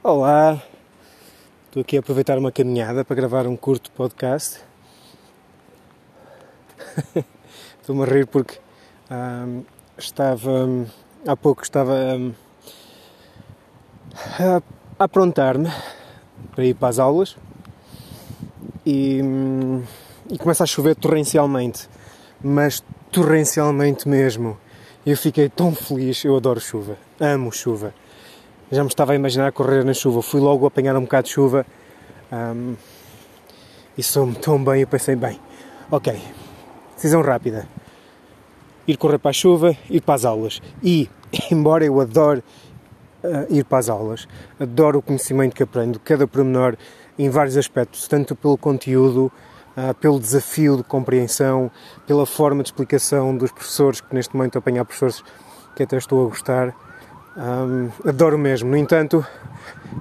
Olá, estou aqui a aproveitar uma caminhada para gravar um curto podcast. Estou-me a rir porque hum, estava, há pouco estava hum, a, a aprontar-me para ir para as aulas e, hum, e começa a chover torrencialmente, mas torrencialmente mesmo. Eu fiquei tão feliz, eu adoro chuva, amo chuva já me estava a imaginar correr na chuva. Fui logo apanhar um bocado de chuva um, e sou-me tão bem. Eu pensei, bem, ok, decisão rápida: ir correr para a chuva, ir para as aulas. E, embora eu adore uh, ir para as aulas, adoro o conhecimento que aprendo, cada pormenor, em vários aspectos, tanto pelo conteúdo. Uh, pelo desafio de compreensão, pela forma de explicação dos professores, que neste momento apanhar professores que até estou a gostar, um, adoro mesmo, no entanto,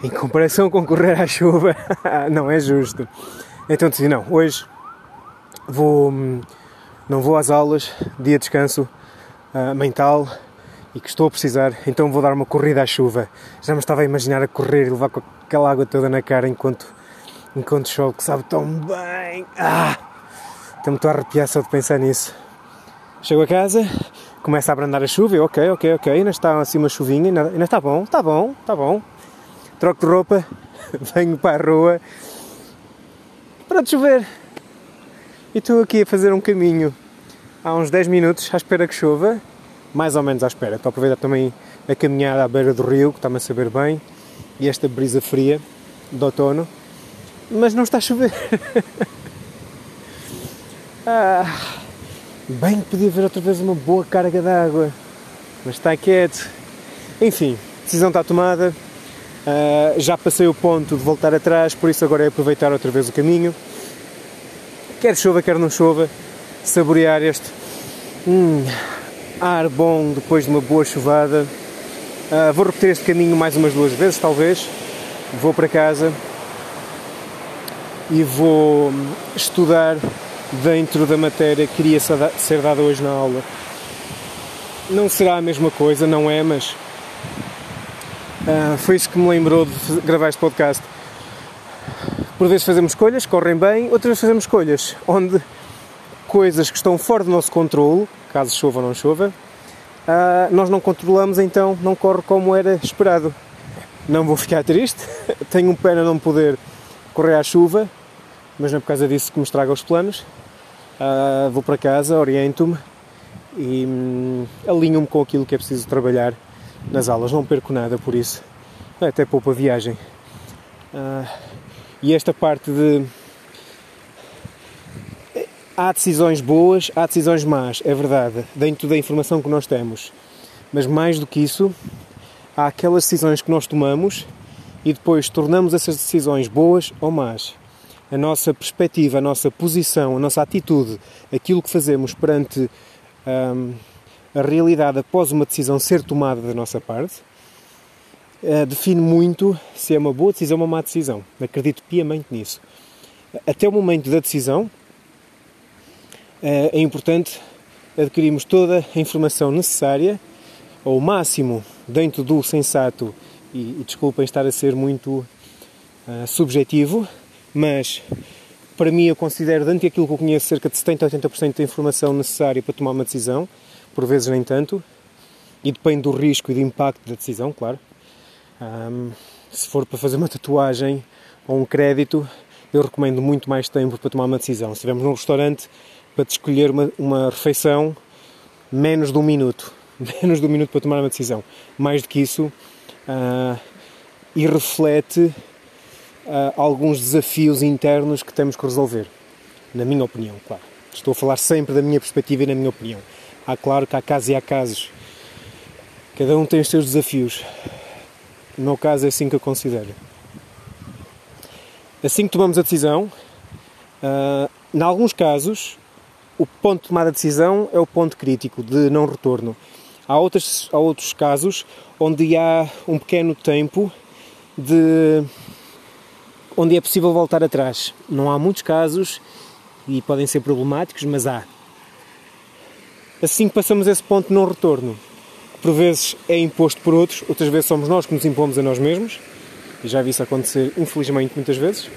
em comparação com correr à chuva, não é justo. Então decidi, não, hoje vou, não vou às aulas, dia de descanso uh, mental e que estou a precisar, então vou dar uma corrida à chuva. Já me estava a imaginar a correr e levar com aquela água toda na cara enquanto, enquanto chove, que sabe tão bem. Ah! Estou-me a arrepiar só de pensar nisso. Chego a casa, começa a abrandar a chuva, eu, ok, ok, ok, ainda está assim uma chuvinha, ainda, ainda está bom, está bom, está bom. Troco de roupa, venho para a rua, para de chover. E estou aqui a fazer um caminho há uns 10 minutos à espera que chova, mais ou menos à espera. Estou a aproveitar também a caminhada à beira do rio, que está-me a saber bem, e esta brisa fria do outono, mas não está a chover. ah. Bem que podia haver outra vez uma boa carga de água, mas está quieto. Enfim, decisão está tomada. Uh, já passei o ponto de voltar atrás, por isso agora é aproveitar outra vez o caminho. Quer chova, quer não chova, saborear este hum, ar bom depois de uma boa chuvada. Uh, vou repetir este caminho mais umas duas vezes, talvez. Vou para casa e vou estudar dentro da matéria que queria ser dada hoje na aula. Não será a mesma coisa, não é, mas uh, foi isso que me lembrou de gravar este podcast. Por vezes fazemos escolhas, correm bem, outras fazemos escolhas onde coisas que estão fora do nosso controle, caso chova ou não chova, uh, nós não controlamos, então não corre como era esperado. Não vou ficar triste, tenho pena não poder correr à chuva, mas não é por causa disso que me estraga os planos. Uh, vou para casa, oriento-me e um, alinho-me com aquilo que é preciso trabalhar nas aulas. Não perco nada por isso, até poupa viagem. Uh, e esta parte de. Há decisões boas, há decisões más, é verdade, dentro da informação que nós temos. Mas mais do que isso, há aquelas decisões que nós tomamos e depois tornamos essas decisões boas ou más a nossa perspectiva, a nossa posição, a nossa atitude, aquilo que fazemos perante um, a realidade após uma decisão ser tomada da nossa parte, uh, define muito se é uma boa decisão ou uma má decisão. Acredito piamente nisso. Até o momento da decisão, uh, é importante adquirirmos toda a informação necessária, ao máximo dentro do sensato, e, e desculpem estar a ser muito uh, subjetivo, mas para mim eu considero, dentro daquilo que eu conheço, cerca de 70 a 80% da informação necessária para tomar uma decisão, por vezes nem tanto, e depende do risco e do impacto da decisão, claro. Um, se for para fazer uma tatuagem ou um crédito, eu recomendo muito mais tempo para tomar uma decisão. Se estivermos num restaurante, para escolher uma, uma refeição, menos de um minuto. Menos de um minuto para tomar uma decisão. Mais do que isso, uh, e reflete uh, alguns desafios internos que temos que resolver. Na minha opinião, claro. Estou a falar sempre da minha perspectiva e na minha opinião. Há claro que há casos e há casos. Cada um tem os seus desafios. No meu caso é assim que eu considero. Assim que tomamos a decisão, uh, em alguns casos, o ponto de tomada a decisão é o ponto crítico de não retorno. Há, outros há outros casos onde há um pequeno tempo de onde é possível voltar atrás. Não há muitos casos e podem ser problemáticos, mas há. Assim que passamos esse ponto de não retorno, que por vezes é imposto por outros, outras vezes somos nós que nos impomos a nós mesmos, e já vi isso acontecer, infelizmente, muitas vezes.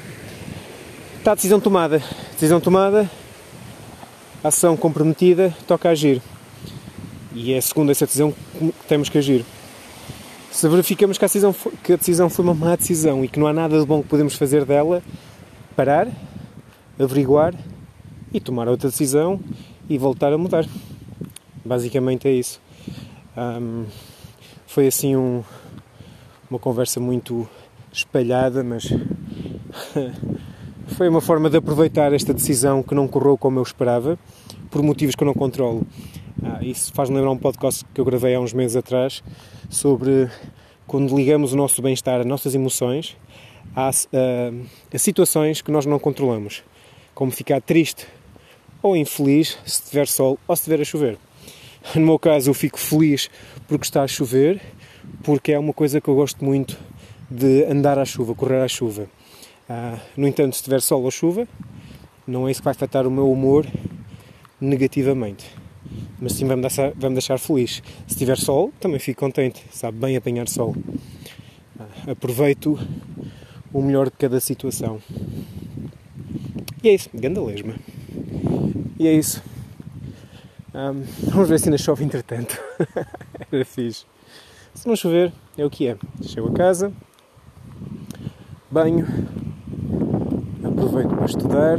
Está a decisão tomada. Decisão tomada, ação comprometida, toca agir. E é segundo essa decisão que temos que agir. Se verificamos que a, decisão, que a decisão foi uma má decisão e que não há nada de bom que podemos fazer dela, parar, averiguar e tomar outra decisão e voltar a mudar. Basicamente é isso. Um, foi assim um, uma conversa muito espalhada, mas foi uma forma de aproveitar esta decisão que não correu como eu esperava, por motivos que eu não controlo. Ah, isso faz-me lembrar um podcast que eu gravei há uns meses atrás sobre quando ligamos o nosso bem-estar, as nossas emoções, a, a, a, situações que nós não controlamos, como ficar triste ou infeliz se tiver sol ou se estiver a chover. No meu caso, eu fico feliz porque está a chover, porque é uma coisa que eu gosto muito de andar à chuva, correr à chuva. Ah, no entanto, se tiver sol ou chuva, não é isso que vai afetar o meu humor negativamente. Mas sim vai me deixar, vai deixar feliz. Se tiver sol, também fico contente. Sabe bem apanhar sol. Ah, aproveito o melhor de cada situação. E é isso, ganda lesma. E é isso. Um, vamos ver se ainda chove entretanto. Era fixe. Se não chover, é o que é. Chego a casa, banho, aproveito para estudar,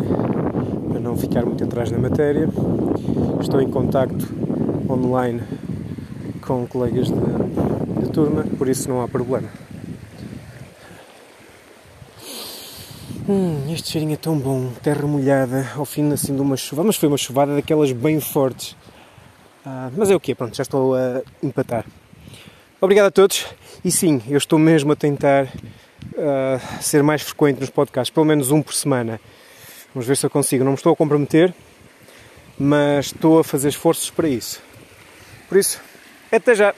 para não ficar muito atrás na matéria. Estou em contacto online com colegas de, de turma, por isso não há problema. Hum, este cheirinho é tão bom, terra molhada, ao fim assim de uma chuva, mas foi uma chuvada daquelas bem fortes. Ah, mas é o que pronto, já estou a empatar. Obrigado a todos e sim, eu estou mesmo a tentar uh, ser mais frequente nos podcasts, pelo menos um por semana. Vamos ver se eu consigo. Não me estou a comprometer, mas estou a fazer esforços para isso. Por isso, até já!